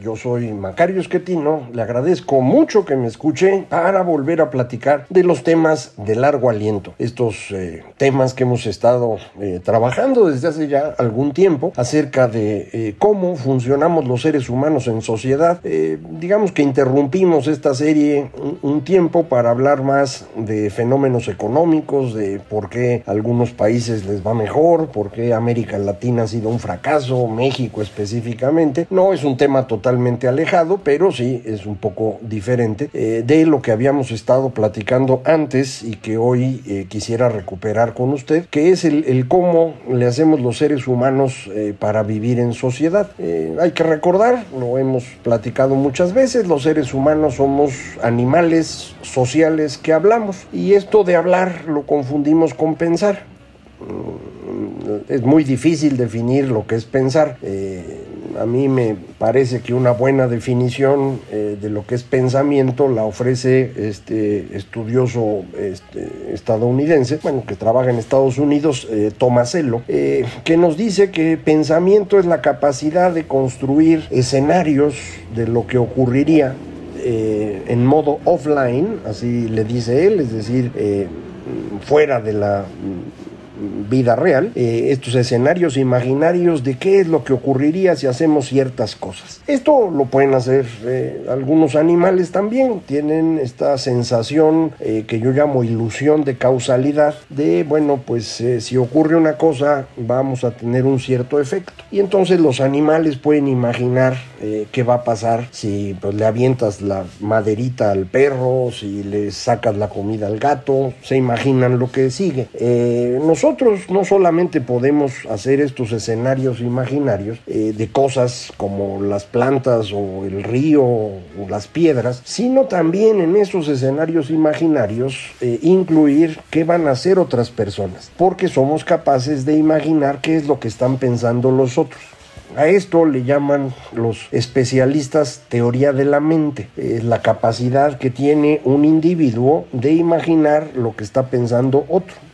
Yo soy Macario Esquetino, le agradezco mucho que me escuche para volver a platicar de los temas de largo aliento. Estos eh, temas que hemos estado eh, trabajando desde hace ya algún tiempo acerca de eh, cómo funcionamos los seres humanos en sociedad. digamos que interrumpimos esta serie un, un tiempo para hablar más de fenómenos económicos, de por qué algunos países les va mejor, por qué América Latina ha sido un fracaso, México específicamente. No es un tema total totalmente alejado, pero sí es un poco diferente eh, de lo que habíamos estado platicando antes y que hoy eh, quisiera recuperar con usted, que es el, cómo le hacemos los seres humanos eh, para vivir en sociedad. hay que recordar, lo hemos platicado muchas veces, los seres humanos somos animales sociales que hablamos y esto de hablar lo confundimos con pensar mm, es muy difícil definir lo que es pensar. A mí me parece que una buena definición eh, de lo que es pensamiento la ofrece este estudioso este, estadounidense, bueno, que trabaja en Estados Unidos, eh, Tomasello, eh, que nos dice que pensamiento es la capacidad de construir escenarios de lo que ocurriría en modo offline, así le dice él, es decir, fuera de la vida real, eh, estos escenarios imaginarios de qué es lo que ocurriría si hacemos ciertas cosas. Esto lo pueden hacer eh, algunos animales también, tienen esta sensación eh, que yo llamo ilusión de causalidad, de bueno, pues si ocurre una cosa vamos a tener un cierto efecto. Y entonces los animales pueden imaginar qué va a pasar si pues, le avientas la maderita al perro, si le sacas la comida al gato, se imaginan lo que sigue. nosotros nosotros no solamente podemos hacer estos escenarios imaginarios eh, de cosas como las plantas o el río o las piedras, sino también en esos escenarios imaginarios eh, incluir qué van a hacer otras personas, porque somos capaces de imaginar qué es lo que están pensando los otros. A esto le llaman los especialistas teoría de la mente. Es la capacidad que tiene un individuo de imaginar lo que está pensando otro.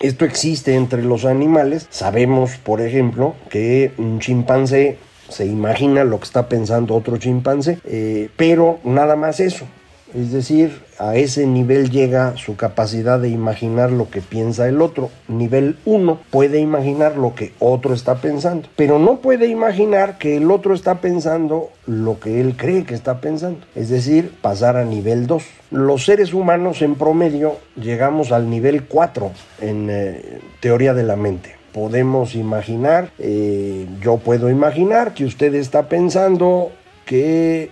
Esto existe entre los animales. Sabemos, por ejemplo, que un chimpancé se imagina lo que está pensando otro chimpancé, eh, pero nada más eso. Es decir, a ese nivel llega su capacidad de imaginar lo que piensa el otro. Nivel 1 puede imaginar lo que otro está pensando, pero no puede imaginar que el otro está pensando lo que él cree que está pensando. Es decir, pasar a nivel 2. Los seres humanos en promedio llegamos al nivel 4 en eh, teoría de la mente podemos imaginar, eh, yo puedo imaginar que usted está pensando que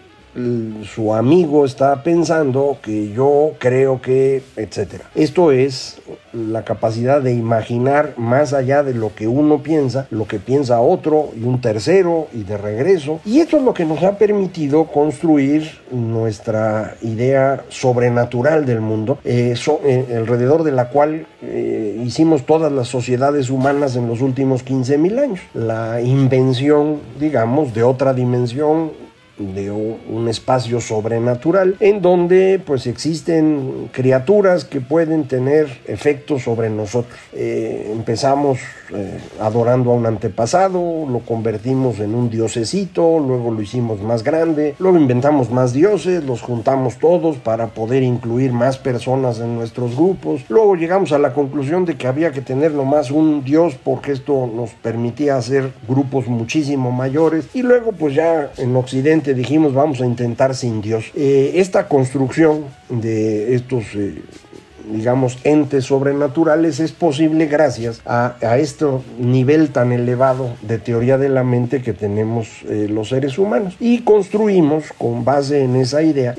su amigo está pensando que yo creo que, etcétera. Esto es la capacidad de imaginar más allá de lo que uno piensa, lo que piensa otro y un tercero y de regreso. Y esto es lo que nos ha permitido construir nuestra idea sobrenatural del mundo, eh, eh, alrededor de la cual eh, hicimos todas las sociedades humanas en los últimos 15.000 años. La invención, digamos, de otra dimensión de un espacio sobrenatural en donde pues existen criaturas que pueden tener efectos sobre nosotros. Eh, empezamos eh, adorando a un antepasado, lo convertimos en un diosecito, luego lo hicimos más grande, luego inventamos más dioses, los juntamos todos para poder incluir más personas en nuestros grupos, luego llegamos a la conclusión de que había que tener nomás un dios porque esto nos permitía hacer grupos muchísimo mayores y luego pues ya en Occidente dijimos vamos a intentar sin Dios. Eh, esta construcción de estos eh, digamos, entes sobrenaturales es posible gracias a, este nivel tan elevado de teoría de la mente que tenemos eh, los seres humanos. Y construimos, con base en esa idea,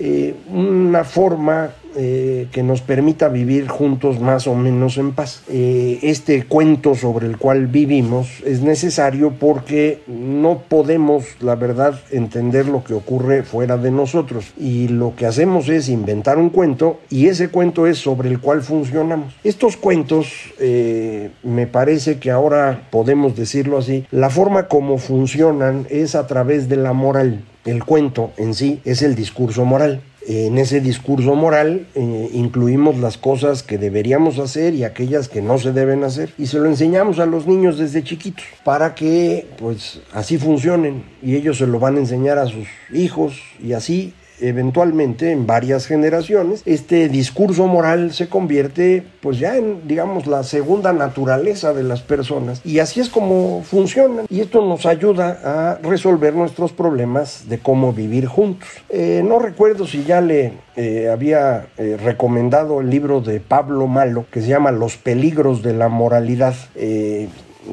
una forma eh, que nos permita vivir juntos más o menos en paz. Eh, este cuento sobre el cual vivimos es necesario porque no podemos, la verdad, entender lo que ocurre fuera de nosotros. Y lo que hacemos es inventar un cuento y ese cuento es sobre el cual funcionamos. Estos cuentos, eh, me parece que ahora podemos decirlo así, la forma como funcionan es a través de la moral. El cuento en sí es el discurso moral. En ese discurso moral eh, incluimos las cosas que deberíamos hacer y aquellas que no se deben hacer y se lo enseñamos a los niños desde chiquitos para que pues así funcionen y ellos se lo van a enseñar a sus hijos y así eventualmente en varias generaciones, este discurso moral se convierte pues ya en digamos la segunda naturaleza de las personas. Y así es como funciona. Y esto nos ayuda a resolver nuestros problemas de cómo vivir juntos. Eh, no recuerdo si ya le eh, había eh, recomendado el libro de Pablo Malo que se llama Los peligros de la moralidad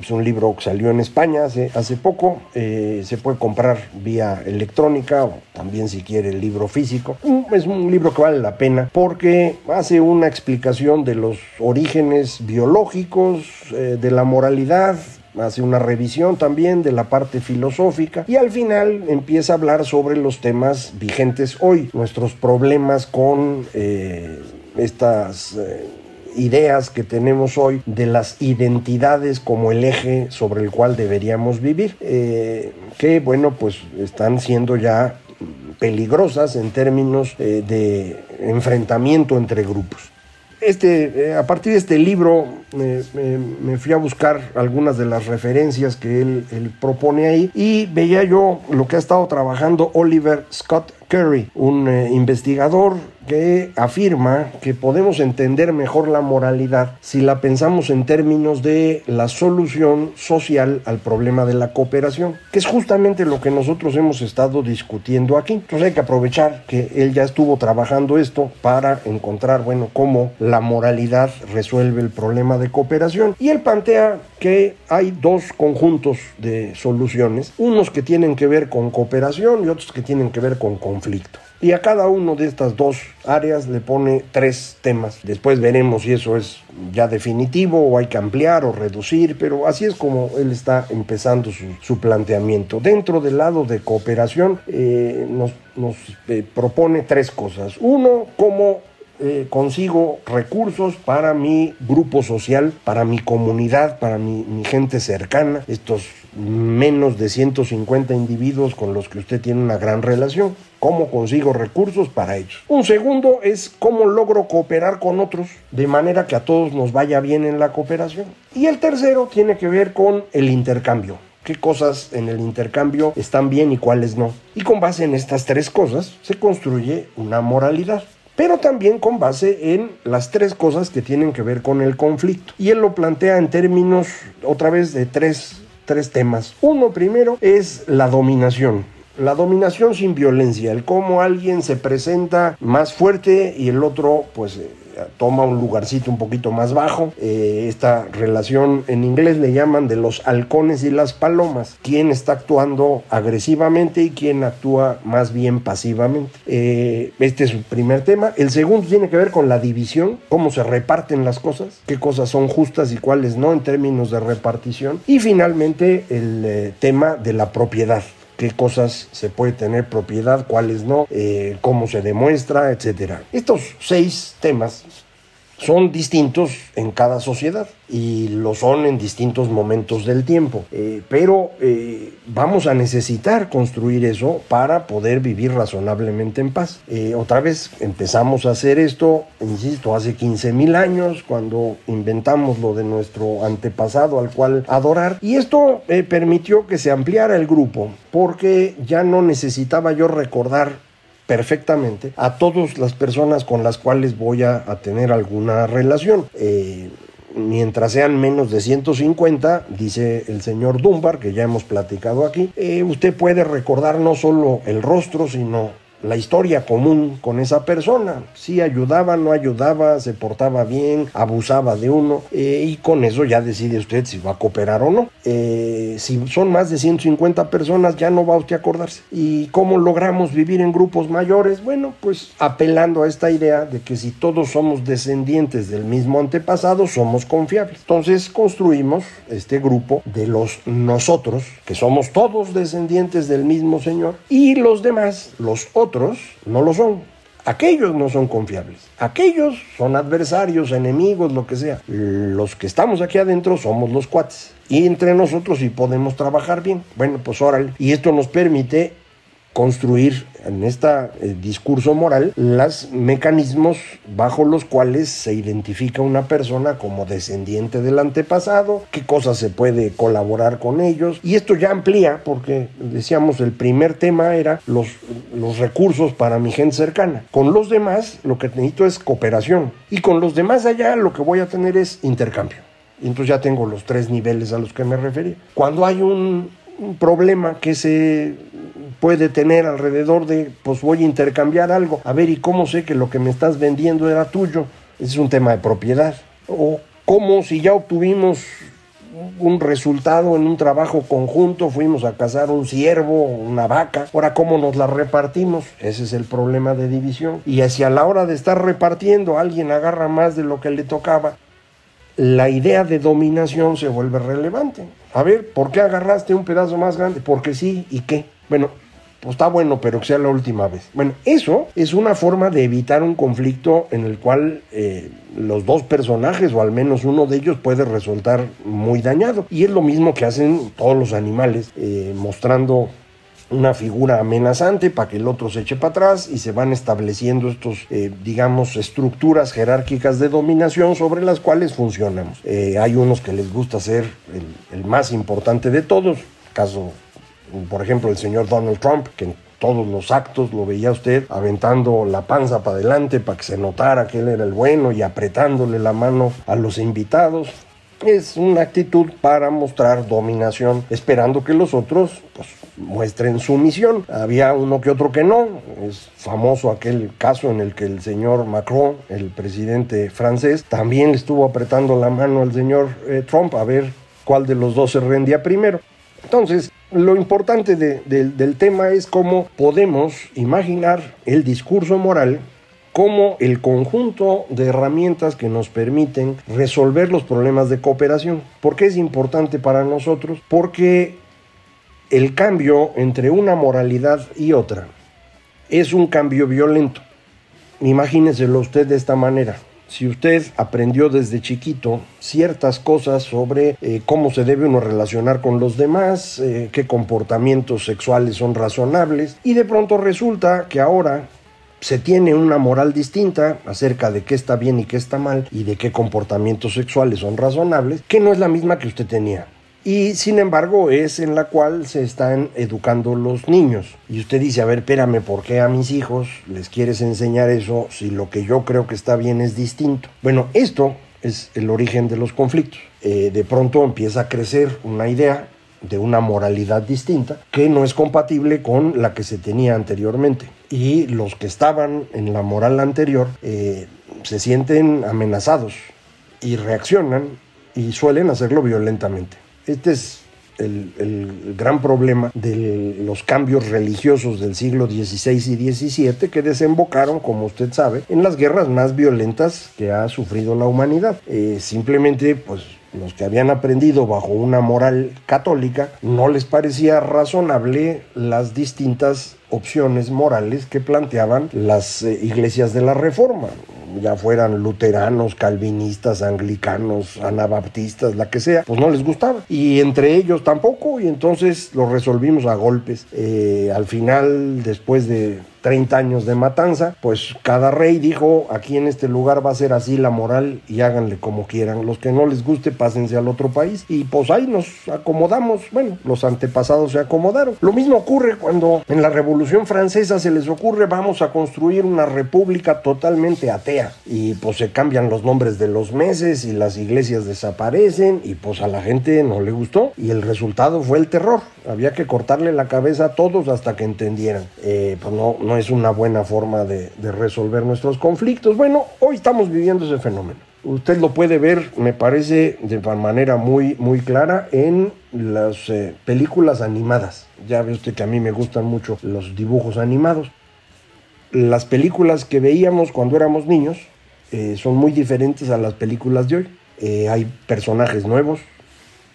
es un libro que salió en España hace, hace poco. Eh, se puede comprar vía electrónica o también si quiere el libro físico. Es un libro que vale la pena porque hace una explicación de los orígenes biológicos, eh, de la moralidad, hace una revisión también de la parte filosófica y al final empieza a hablar sobre los temas vigentes hoy, nuestros problemas con eh, estas ideas que tenemos hoy de las identidades como el eje sobre el cual deberíamos vivir, eh, que bueno, pues están siendo ya peligrosas en términos eh, de enfrentamiento entre grupos. Este, eh, a partir de este libro me fui a buscar algunas de las referencias que él, él propone ahí y veía yo lo que ha estado trabajando Oliver Scott Curry, un investigador que afirma que podemos entender mejor la moralidad si la pensamos en términos de la solución social al problema de la cooperación, que es justamente lo que nosotros hemos estado discutiendo aquí. Entonces hay que aprovechar que él ya estuvo trabajando esto para encontrar, bueno, cómo la moralidad resuelve el problema de cooperación. Y él plantea que hay dos conjuntos de soluciones, unos que tienen que ver con cooperación y otros que tienen que ver con conflicto. Y a cada uno de estas dos áreas le pone tres temas. Después veremos si eso es ya definitivo o hay que ampliar o reducir, pero así es como él está empezando su, planteamiento. Dentro del lado de cooperación eh, nos, eh, propone tres cosas. Uno, cómo eh, consigo recursos para mi grupo social, para mi comunidad, para mi, mi, gente cercana, estos menos de 150 individuos con los que usted tiene una gran relación cómo consigo recursos para ellos. Un segundo es cómo logro cooperar con otros de manera que a todos nos vaya bien en la cooperación. Y el tercero tiene que ver con el intercambio. ¿Qué cosas en el intercambio están bien y cuáles no? Y con base en estas tres cosas se construye una moralidad pero también con base en las tres cosas que tienen que ver con el conflicto. Y él lo plantea en términos, otra vez, de tres, tres temas. Uno primero es la dominación. La dominación sin violencia, el cómo alguien se presenta más fuerte y el otro pues eh, toma un lugarcito un poquito más bajo. Eh, esta relación en inglés le llaman de los halcones y las palomas. ¿Quién está actuando agresivamente y quién actúa más bien pasivamente? Eh, este es el primer tema. El segundo tiene que ver con la división, cómo se reparten las cosas, qué cosas son justas y cuáles no en términos de repartición. Y finalmente el tema de la propiedad qué cosas se puede tener propiedad, cuáles no, eh, cómo se demuestra, etc. Estos seis temas son distintos en cada sociedad y lo son en distintos momentos del tiempo. Eh, pero eh, vamos a necesitar construir eso para poder vivir razonablemente en paz. Eh, otra vez empezamos a hacer esto, insisto, hace 15 mil años cuando inventamos lo de nuestro antepasado al cual adorar y esto permitió que se ampliara el grupo porque ya no necesitaba yo recordar perfectamente a todas las personas con las cuales voy a, tener alguna relación. Eh, mientras sean menos de 150, dice el señor Dunbar, que ya hemos platicado aquí, eh, usted puede recordar no solo el rostro, sino la historia común con esa persona. Si ayudaba, no ayudaba, se portaba bien, abusaba de uno eh, y con eso ya decide usted si va a cooperar o no. Eh, si son más de 150 personas ya no va usted a acordarse. ¿Y cómo logramos vivir en grupos mayores? Bueno, pues apelando a esta idea de que si todos somos descendientes del mismo antepasado, somos confiables. Entonces construimos este grupo de los nosotros, que somos todos descendientes del mismo Señor, y los demás, los otros, no lo son. Aquellos no son confiables. Aquellos son adversarios, enemigos, lo que sea. Los que estamos aquí adentro somos los cuates. Y entre nosotros sí podemos trabajar bien. Bueno, pues órale. Y esto nos permite construir en este discurso moral los mecanismos bajo los cuales se identifica una persona como descendiente del antepasado, qué cosas se puede colaborar con ellos. Y esto ya amplía, porque decíamos el primer tema era los, los recursos para mi gente cercana. Con los demás lo que necesito es cooperación. Y con los demás allá lo que voy a tener es intercambio. Entonces ya tengo los tres niveles a los que me refería. Cuando hay un problema que se puede tener alrededor de, pues voy a intercambiar algo. A ver, ¿y cómo sé que lo que me estás vendiendo era tuyo? Ese es un tema de propiedad. O cómo si ya obtuvimos un resultado en un trabajo conjunto, fuimos a cazar un ciervo, una vaca, ahora cómo nos la repartimos, ese es el problema de división. Y hacia la hora de estar repartiendo, alguien agarra más de lo que le tocaba, la idea de dominación se vuelve relevante. A ver, ¿por qué agarraste un pedazo más grande? Porque sí, ¿y qué? Bueno, pues está bueno, pero que sea la última vez. Bueno, eso es una forma de evitar un conflicto en el cual eh, los dos personajes, o al menos uno de ellos, puede resultar muy dañado. Y es lo mismo que hacen todos los animales, eh, mostrando una figura amenazante para que el otro se eche para atrás y se van estableciendo estos, eh, digamos, estructuras jerárquicas de dominación sobre las cuales funcionamos. hay unos que les gusta ser el, el más importante de todos, caso por ejemplo, el señor Donald Trump, que en todos los actos lo veía usted aventando la panza para adelante para que se notara que él era el bueno y apretándole la mano a los invitados. Es una actitud para mostrar dominación, esperando que los otros pues, muestren sumisión. Había uno que otro que no. Es famoso aquel caso en el que el señor Macron, el presidente francés, también le estuvo apretando la mano al señor eh, Trump a ver cuál de los dos se rendía primero. Entonces, lo importante del tema es cómo podemos imaginar el discurso moral como el conjunto de herramientas que nos permiten resolver los problemas de cooperación. ¿Por qué es importante para nosotros? Porque el cambio entre una moralidad y otra es un cambio violento. Imagíneselo usted de esta manera. Si usted aprendió desde chiquito ciertas cosas sobre eh, cómo se debe uno relacionar con los demás, eh, qué comportamientos sexuales son razonables, y de pronto resulta que ahora se tiene una moral distinta acerca de qué está bien y qué está mal y de qué comportamientos sexuales son razonables, que no es la misma que usted tenía y sin embargo es en la cual se están educando los niños. Y usted dice, a ver, espérame, ¿por qué a mis hijos les quieres enseñar eso si lo que yo creo que está bien es distinto? Bueno, esto es el origen de los conflictos. Eh, de pronto empieza a crecer una idea de una moralidad distinta que no es compatible con la que se tenía anteriormente. Y los que estaban en la moral anterior eh, se sienten amenazados y reaccionan y suelen hacerlo violentamente. Este es el, gran problema de los cambios religiosos del siglo XVI y XVII que desembocaron, como usted sabe, en las guerras más violentas que ha sufrido la humanidad. Eh, simplemente, pues los que habían aprendido bajo una moral católica, no les parecía razonable las distintas opciones morales que planteaban las eh, iglesias de la Reforma ya fueran luteranos, calvinistas, anglicanos, anabaptistas, la que sea, pues no les gustaba. Y entre ellos tampoco, y entonces lo resolvimos a golpes. Eh, al final, después de 30 años de matanza, pues cada rey dijo, aquí en este lugar va a ser así la moral y háganle como quieran. Los que no les guste, pásense al otro país y pues ahí nos acomodamos. Bueno, los antepasados se acomodaron. Lo mismo ocurre cuando en la Revolución Francesa se les ocurre, vamos a construir una república totalmente atea y pues se cambian los nombres de los meses y las iglesias desaparecen y pues a la gente no le gustó y el resultado fue el terror. Había que cortarle la cabeza a todos hasta que entendieran. Eh, pues no, no es una buena forma de, resolver nuestros conflictos. Bueno, hoy estamos viviendo ese fenómeno. Usted lo puede ver, me parece, de manera muy, muy clara en las eh, películas animadas. Ya ve usted que a mí me gustan mucho los dibujos animados. Las películas que veíamos cuando éramos niños eh, son muy diferentes a las películas de hoy. hay personajes nuevos,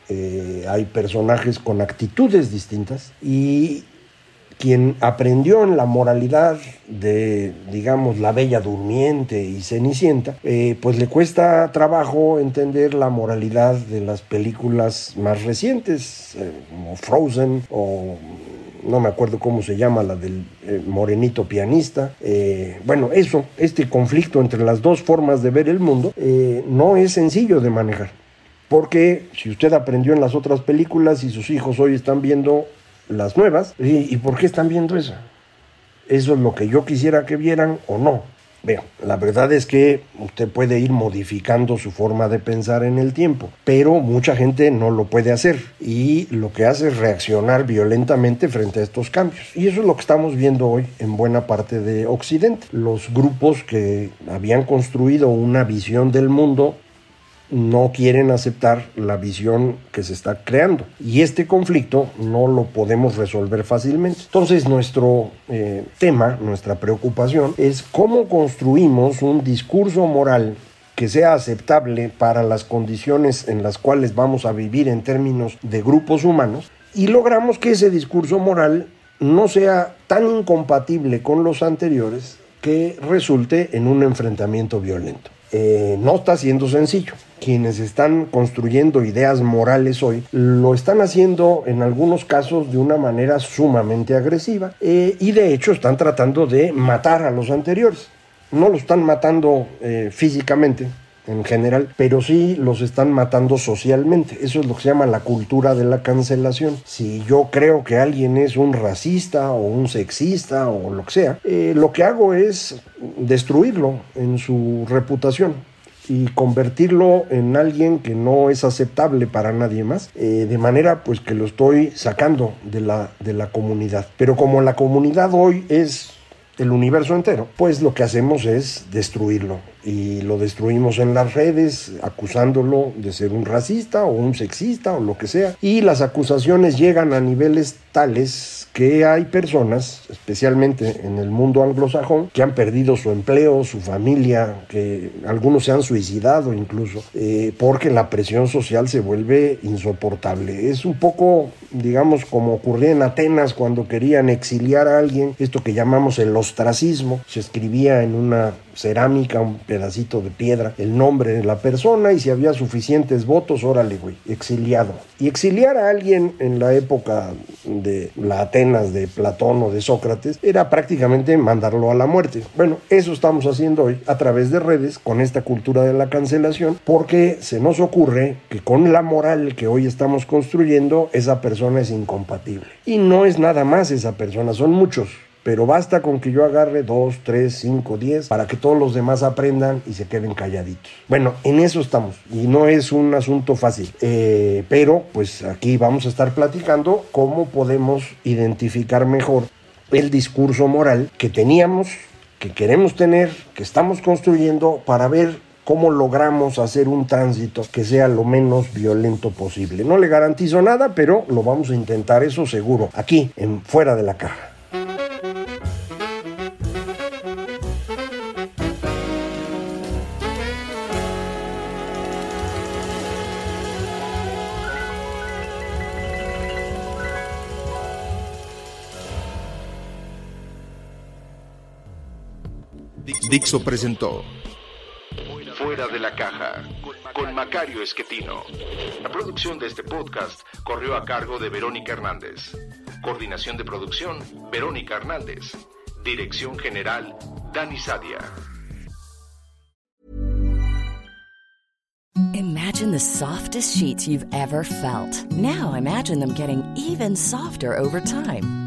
hay personajes con actitudes distintas y quien aprendió en la moralidad de, digamos, la Bella Durmiente y Cenicienta, eh, pues le cuesta trabajo entender la moralidad de las películas más recientes, eh, como Frozen o no me acuerdo cómo se llama, la del eh, morenito pianista. bueno, eso, este conflicto entre las dos formas de ver el mundo, no es sencillo de manejar. Porque si usted aprendió en las otras películas y sus hijos hoy están viendo las nuevas. ¿Y, por qué están viendo eso? ¿Eso es lo que yo quisiera que vieran o no? Veo, la verdad es que usted puede ir modificando su forma de pensar en el tiempo, pero mucha gente no lo puede hacer y lo que hace es reaccionar violentamente frente a estos cambios. Y eso es lo que estamos viendo hoy en buena parte de Occidente. Los grupos que habían construido una visión del mundo no quieren aceptar la visión que se está creando. Y este conflicto no lo podemos resolver fácilmente. Entonces nuestro eh, tema, nuestra preocupación es cómo construimos un discurso moral que sea aceptable para las condiciones en las cuales vamos a vivir en términos de grupos humanos y logramos que ese discurso moral no sea tan incompatible con los anteriores que resulte en un enfrentamiento violento. Eh, no está siendo sencillo. Quienes están construyendo ideas morales hoy lo están haciendo en algunos casos de una manera sumamente agresiva eh, y de hecho están tratando de matar a los anteriores. No lo están matando eh, físicamente, en general, pero sí los están matando socialmente. Eso es lo que se llama la cultura de la cancelación. Si yo creo que alguien es un racista o un sexista o lo que sea, eh, lo que hago es destruirlo en su reputación y convertirlo en alguien que no es aceptable para nadie más, eh, de manera pues que lo estoy sacando de la, de la comunidad. Pero como la comunidad hoy es el universo entero, pues lo que hacemos es destruirlo y lo destruimos en las redes acusándolo de ser un racista o un sexista o lo que sea. Y las acusaciones llegan a niveles tales que hay personas, especialmente en el mundo anglosajón, que han perdido su empleo, su familia, que algunos se han suicidado incluso, eh, porque la presión social se vuelve insoportable. Es un poco, digamos, como ocurría en Atenas cuando querían exiliar a alguien, esto que llamamos el ostracismo, se escribía en una cerámica, un pedacito de piedra, el nombre de la persona y si había suficientes votos, órale, güey, exiliado. Y exiliar a alguien en la época de la Atenas de Platón o de Sócrates era prácticamente mandarlo a la muerte. Bueno, eso estamos haciendo hoy a través de redes con esta cultura de la cancelación porque se nos ocurre que con la moral que hoy estamos construyendo esa persona es incompatible. Y no es nada más esa persona, son muchos pero basta con que yo agarre dos, tres, cinco, diez para que todos los demás aprendan y se queden calladitos. Bueno, en eso estamos y no es un asunto fácil, eh, pero pues aquí vamos a estar platicando cómo podemos identificar mejor el discurso moral que teníamos, que queremos tener, que estamos construyendo para ver cómo logramos hacer un tránsito que sea lo menos violento posible. No le garantizo nada, pero lo vamos a intentar, eso seguro, aquí, en fuera de la caja. Dixo presentó Fuera de la caja con Macario Esquetino. La producción de este podcast corrió a cargo de Verónica Hernández. Coordinación de producción, Verónica Hernández. Dirección General, Dani Sadia. Imagine the softest sheets you've ever felt. Now imagine them getting even softer over time.